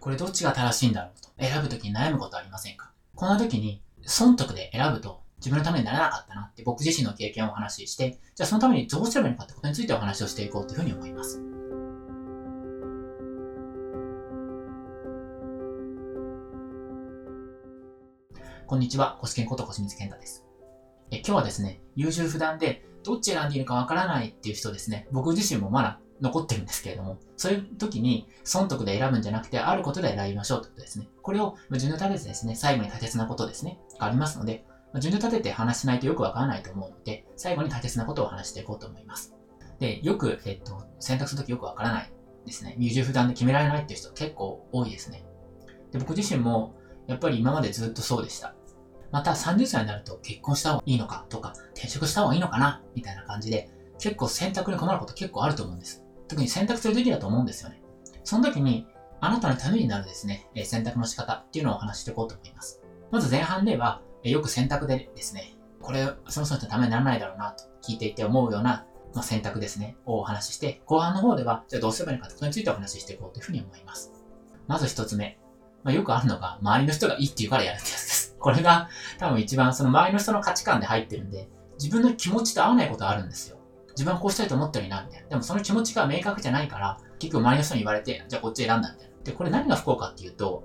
これどっちが正しいんだろうと選ぶときに悩むことありませんか？この時に損得で選ぶと自分のためにならなかったなって僕自身の経験をお話しして、じゃあそのためにどうすればいいのかってことについてお話をしていこうというふうに思います。こんにちは、コシケンことコシミツケンタです。え今日はですね、優柔不断でどっち選んでいるかわからないっていう人ですね、僕自身もまだ残ってるんですけれども、そういう時に損得で選ぶんじゃなくて、あることで選びましょうということですね。これを順序立ててですね、最後に大切なことですね、がありますので、順序立てて話しないとよくわからないと思うので、最後に大切なことを話していこうと思います。で、よく、えっと、選択するときよくわからないですね。優柔不断で決められないっていう人結構多いですね。で、僕自身も、やっぱり今までずっとそうでした。また30歳になると結婚した方がいいのかとか、転職した方がいいのかなみたいな感じで、結構選択に困ること結構あると思うんです。特に選択する時だと思うんですよね。その時に、あなたのためになるですね、選択の仕方っていうのをお話ししていこうと思います。まず前半では、よく選択でですね、これ、その人のためにならないだろうなと聞いていて思うような、ま、選択ですね、をお話しして、後半の方では、じゃあどうすればいいのかことについてお話ししていこうというふうに思います。まず一つ目。まあ、よくあるのが、周りの人がいいって言うからやるってやつです。これが多分一番その周りの人の価値観で入ってるんで、自分の気持ちと合わないことあるんですよ。自分はこうしたいと思ってるな、みたいな。でもその気持ちが明確じゃないから、結局周りの人に言われて、じゃあこっち選んだ、みたいな。で、これ何が不幸かっていうと、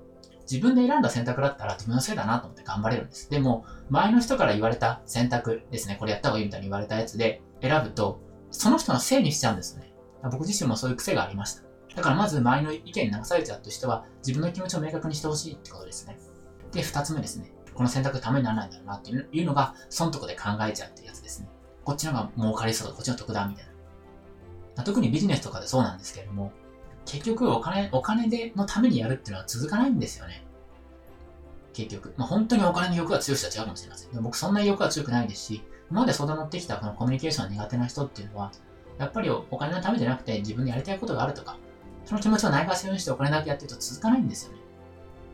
自分で選んだ選択だったら自分のせいだなと思って頑張れるんです。でも、周りの人から言われた選択ですね、これやった方がいいみたいに言われたやつで選ぶと、その人のせいにしちゃうんですね。僕自身もそういう癖がありました。だからまず周りの意見に流されちゃうとしては、自分の気持ちを明確にしてほしいってことですね。で、二つ目ですね。この選択ためにならないんだろうなっていうのが、損得で考えちゃうってやつですね。こっちのが儲かりそうだ、こっちの得だ、みたいな。特にビジネスとかでそうなんですけれども、結局お金、お金でのためにやるっていうのは続かないんですよね。結局。まあ、本当にお金の欲が強い人は違うかもしれません。で僕そんな欲は強くないですし、今まで相談乗ってきたこのコミュニケーションが苦手な人っていうのは、やっぱりお金のためじゃなくて自分でやりたいことがあるとか、その気持ちをないがしろにしてお金だけやってると続かないんですよね。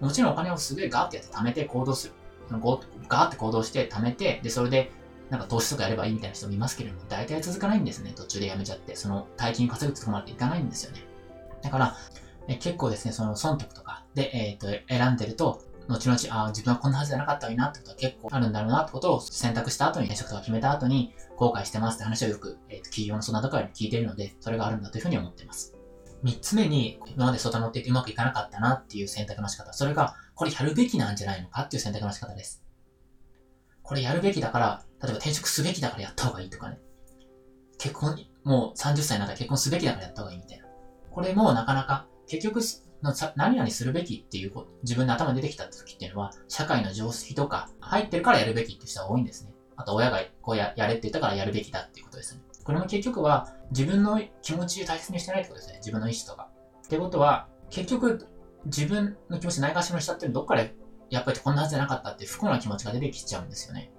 もちろんお金をすげえガーってやって貯めて行動する。ガーって行動して貯めて、で、それでなんか投資とかやればいいみたいな人もいますけれども、大体続かないんですね。途中でやめちゃって。その大金稼ぐつまでいかないんですよね。だから、え結構ですね、その損得とかで、えっ、ー、と、選んでると、後々、ああ、自分はこんなはずじゃなかったのになってことは結構あるんだろうなってことを選択した後に、転職とか決めた後に後悔してますって話をよく、えー、と企業の相談とかに聞いているので、それがあるんだというふうに思っています。三つ目に、今まで相談乗っていてうまくいかなかったなっていう選択の仕方。それが、これやるべきなんじゃないのかっていう選択の仕方です。これやるべきだから、例えば転職すべきだからやった方がいいとかね。結婚、もう30歳なったら結婚すべきだからやった方がいいみたいな。これもなかなか、結局、何々するべきっていう、自分の頭に出てきた時っていうのは、社会の常識とか、入ってるからやるべきっていう人が多いんですね。あと、親がこうややれって言ったからやるべきだっていうことですね。これも結局は、自分の気持ちを大切にしてないってことですね。自分の意思とか。ってことは、結局、自分の気持ちないがしろにしたっていうのどっかで、やっぱりこんなはずじゃなかったって不幸な気持ちが出てきちゃうんですよね。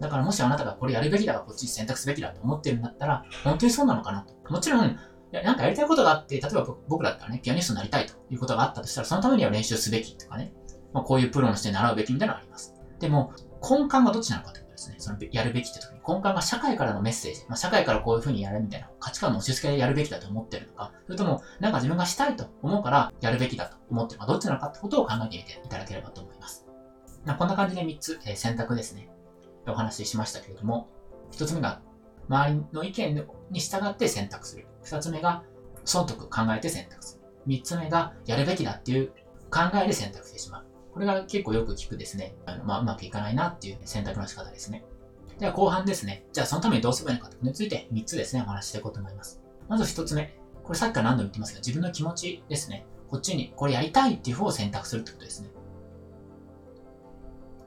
だからもしあなたがこれやるべきだがこっち選択すべきだと思ってるんだったら、本当にそうなのかなと。もちろん、や、なんかやりたいことがあって、例えば僕だったらね、ピアニストになりたいということがあったとしたら、そのためには練習すべきとかね、まあ、こういうプロの人に習うべきみたいなのがあります。でも、根幹がどっちなのかということですね。そのやるべきって時に、根幹が社会からのメッセージ、まあ、社会からこういうふうにやるみたいな価値観の押し付けでやるべきだと思ってるのか、それとも、なんか自分がしたいと思うからやるべきだと思ってるのか、どっちなのかってことを考えてみていただければと思います。まあ、こんな感じで3つ、えー、選択ですね。お話ししましたけれども、1つ目が、周りの意見に従って選択する。2つ目が、損得考えて選択する。三つ目が、やるべきだっていう考えで選択してしまう。これが結構よく聞くですね。あのまあ、うまくいかないなっていう選択の仕方ですね。では後半ですね。じゃあそのためにどうすればいいのかということについて3つですね、お話ししていこうと思います。まず1つ目。これさっきから何度も言ってますけど、自分の気持ちですね。こっちにこれやりたいっていう方を選択するってことですね。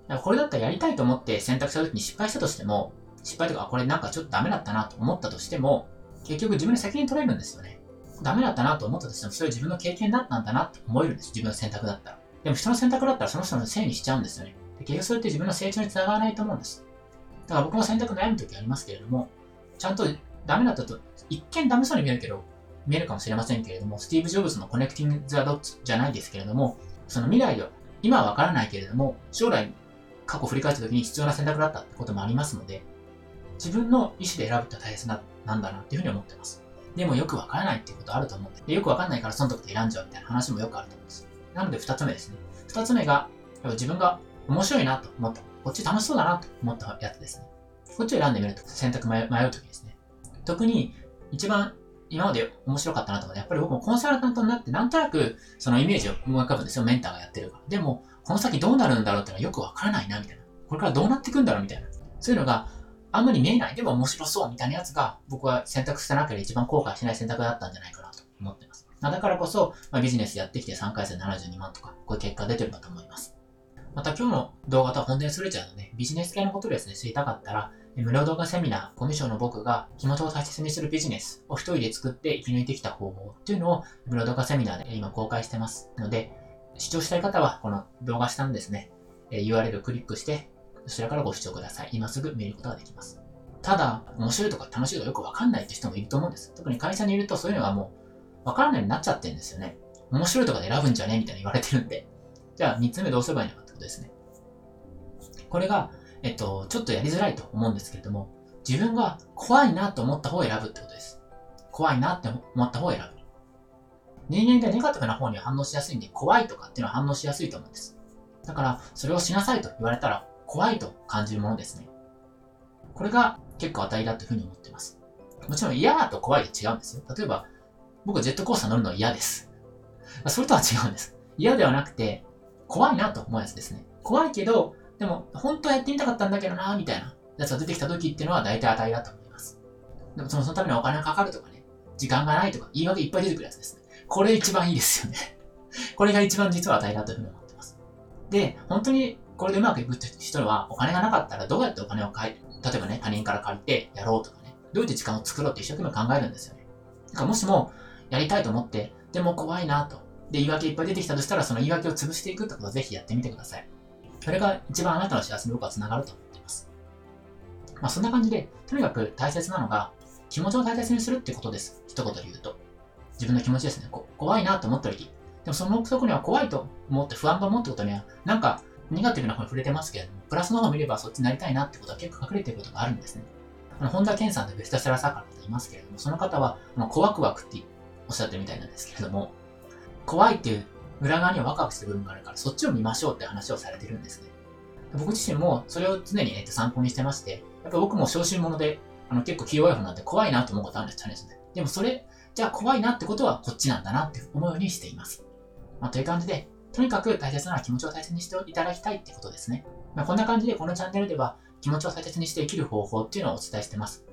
だからこれだったらやりたいと思って選択した時に失敗したとしても、失敗とか、これなんかちょっとダメだったなと思ったとしても、結局自分で責任取れるんですよね。ダメだったなと思ったとしても、それ自分の経験だったんだなって思えるんです。自分の選択だったら。でも人の選択だったらその人のせいにしちゃうんですよね。で結局それって自分の成長につながらないと思うんです。だから僕も選択悩む時ありますけれども、ちゃんとダメだったと、一見ダメそうに見えるけど、見えるかもしれませんけれども、スティーブ・ジョブズの connecting the dots じゃないですけれども、その未来を、今はわからないけれども、将来、過去振り返った時に必要な選択だったってこともありますので、自分の意思で選ぶって大切な、なんだなっていうふうに思ってます。でもよくわからないっていうことあると思うんで、よくわかんないから損得で選んじゃうみたいな話もよくあると思うんです。なので二つ目ですね。二つ目が、自分が面白いなと思った。こっち楽しそうだなと思ったやつですね。こっちを選んでみると選択迷うときですね。特に一番今まで面白かったなと思って、やっぱり僕もコンサルタントになってなんとなくそのイメージを思い浮かぶんですよ。メンターがやってるから。でも、この先どうなるんだろうってのはよくわからないな、みたいな。これからどうなっていくんだろうみたいな。そういうのがあんまり見えない。でも面白そうみたいなやつが僕は選択してなければ一番後悔しない選択だったんじゃないかなと思ってます。だからこそ、まあ、ビジネスやってきて3回戦72万とか、こういう結果出てるんだと思います。また今日の動画とは本当にそれちゃうので、ビジネス系のことですね、知りたかったら、無料動画セミナー、コミッションの僕が気持ちを大切にするビジネスを一人で作って生き抜いてきた方法っていうのを無料動画セミナーで今公開してますので、視聴したい方はこの動画下のですね、URL をクリックして、そちらからご視聴ください。今すぐ見ることができます。ただ、面白いとか楽しいとかよくわかんないって人もいると思うんです。特に会社にいるとそういうのがもうわからないようになっちゃってるんですよね。面白いとかで選ぶんじゃねみたいに言われてるんで。じゃあ3つ目どうすればいいのかことですね。これが、えっと、ちょっとやりづらいと思うんですけれども、自分が怖いなと思った方を選ぶってことです。怖いなって思った方を選ぶ。人間がネガティブな方に反応しやすいんで、怖いとかっていうのは反応しやすいと思うんです。だから、それをしなさいと言われたら、怖いと感じるものですね。これが結構当たりだというふうに思っています。もちろん嫌だと怖いで違うんですよ。例えば、僕ジェットコースター乗るの嫌です。それとは違うんです。嫌ではなくて、怖いなと思うやつですね。怖いけど、でも、本当はやってみたかったんだけどな、みたいなやつが出てきた時っていうのは大体当たりだと思います。でもそのそのためにお金がかかるとかね、時間がないとか言い訳いっぱい出てくるやつですね。これ一番いいですよね。これが一番実は当たりだというふうに思ってます。で、本当にこれでうまくいくって人はお金がなかったらどうやってお金を買い、例えばね、他人から借りてやろうとかね、どうやって時間を作ろうって一生懸命考えるんですよね。だからもしもやりたいと思って、でも怖いなと。で、言い訳いっぱい出てきたとしたら、その言い訳を潰していくってことをぜひやってみてください。それが一番あなたの幸せに僕は繋がると思っています。まあそんな感じで、とにかく大切なのが、気持ちを大切にするってことです。一言で言うと。自分の気持ちですね。怖いなと思った時。でもそのそこには怖いと思って不安と思ってことには、なんかネガティブな方に触れてますけれども、プラスの方を見ればそっちになりたいなってことは結構隠れてることがあるんですね。あの本田健さんとベストセラー作家の方いますけれども、その方は、怖くワクっておっしゃってるみたいなんですけれども、怖いっていう裏側にはワクワクする部分があるから、そっちを見ましょうって話をされてるんですね。僕自身もそれを常に、えっと、参考にしてまして、やっぱ僕も小心者で、あの結構気弱い方なんで怖いなと思うことあるんです、チャレンジで。でもそれ、じゃあ怖いなってことはこっちなんだなって思うようにしています。まあ、という感じで、とにかく大切な気持ちを大切にしていただきたいってことですね。まあ、こんな感じでこのチャンネルでは気持ちを大切にして生きる方法っていうのをお伝えしてます。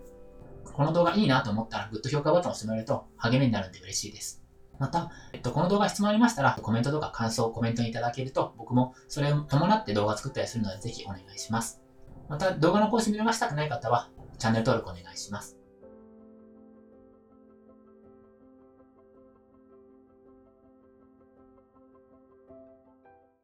この動画いいなと思ったらグッド評価ボタンを押してもらえると励みになるんで嬉しいです。また、えっと、この動画質問ありましたら、コメントとか感想をコメントにいただけると、僕もそれを伴って動画作ったりするので、ぜひお願いします。また、動画の更新見逃したくない方は、チャンネル登録お願いします。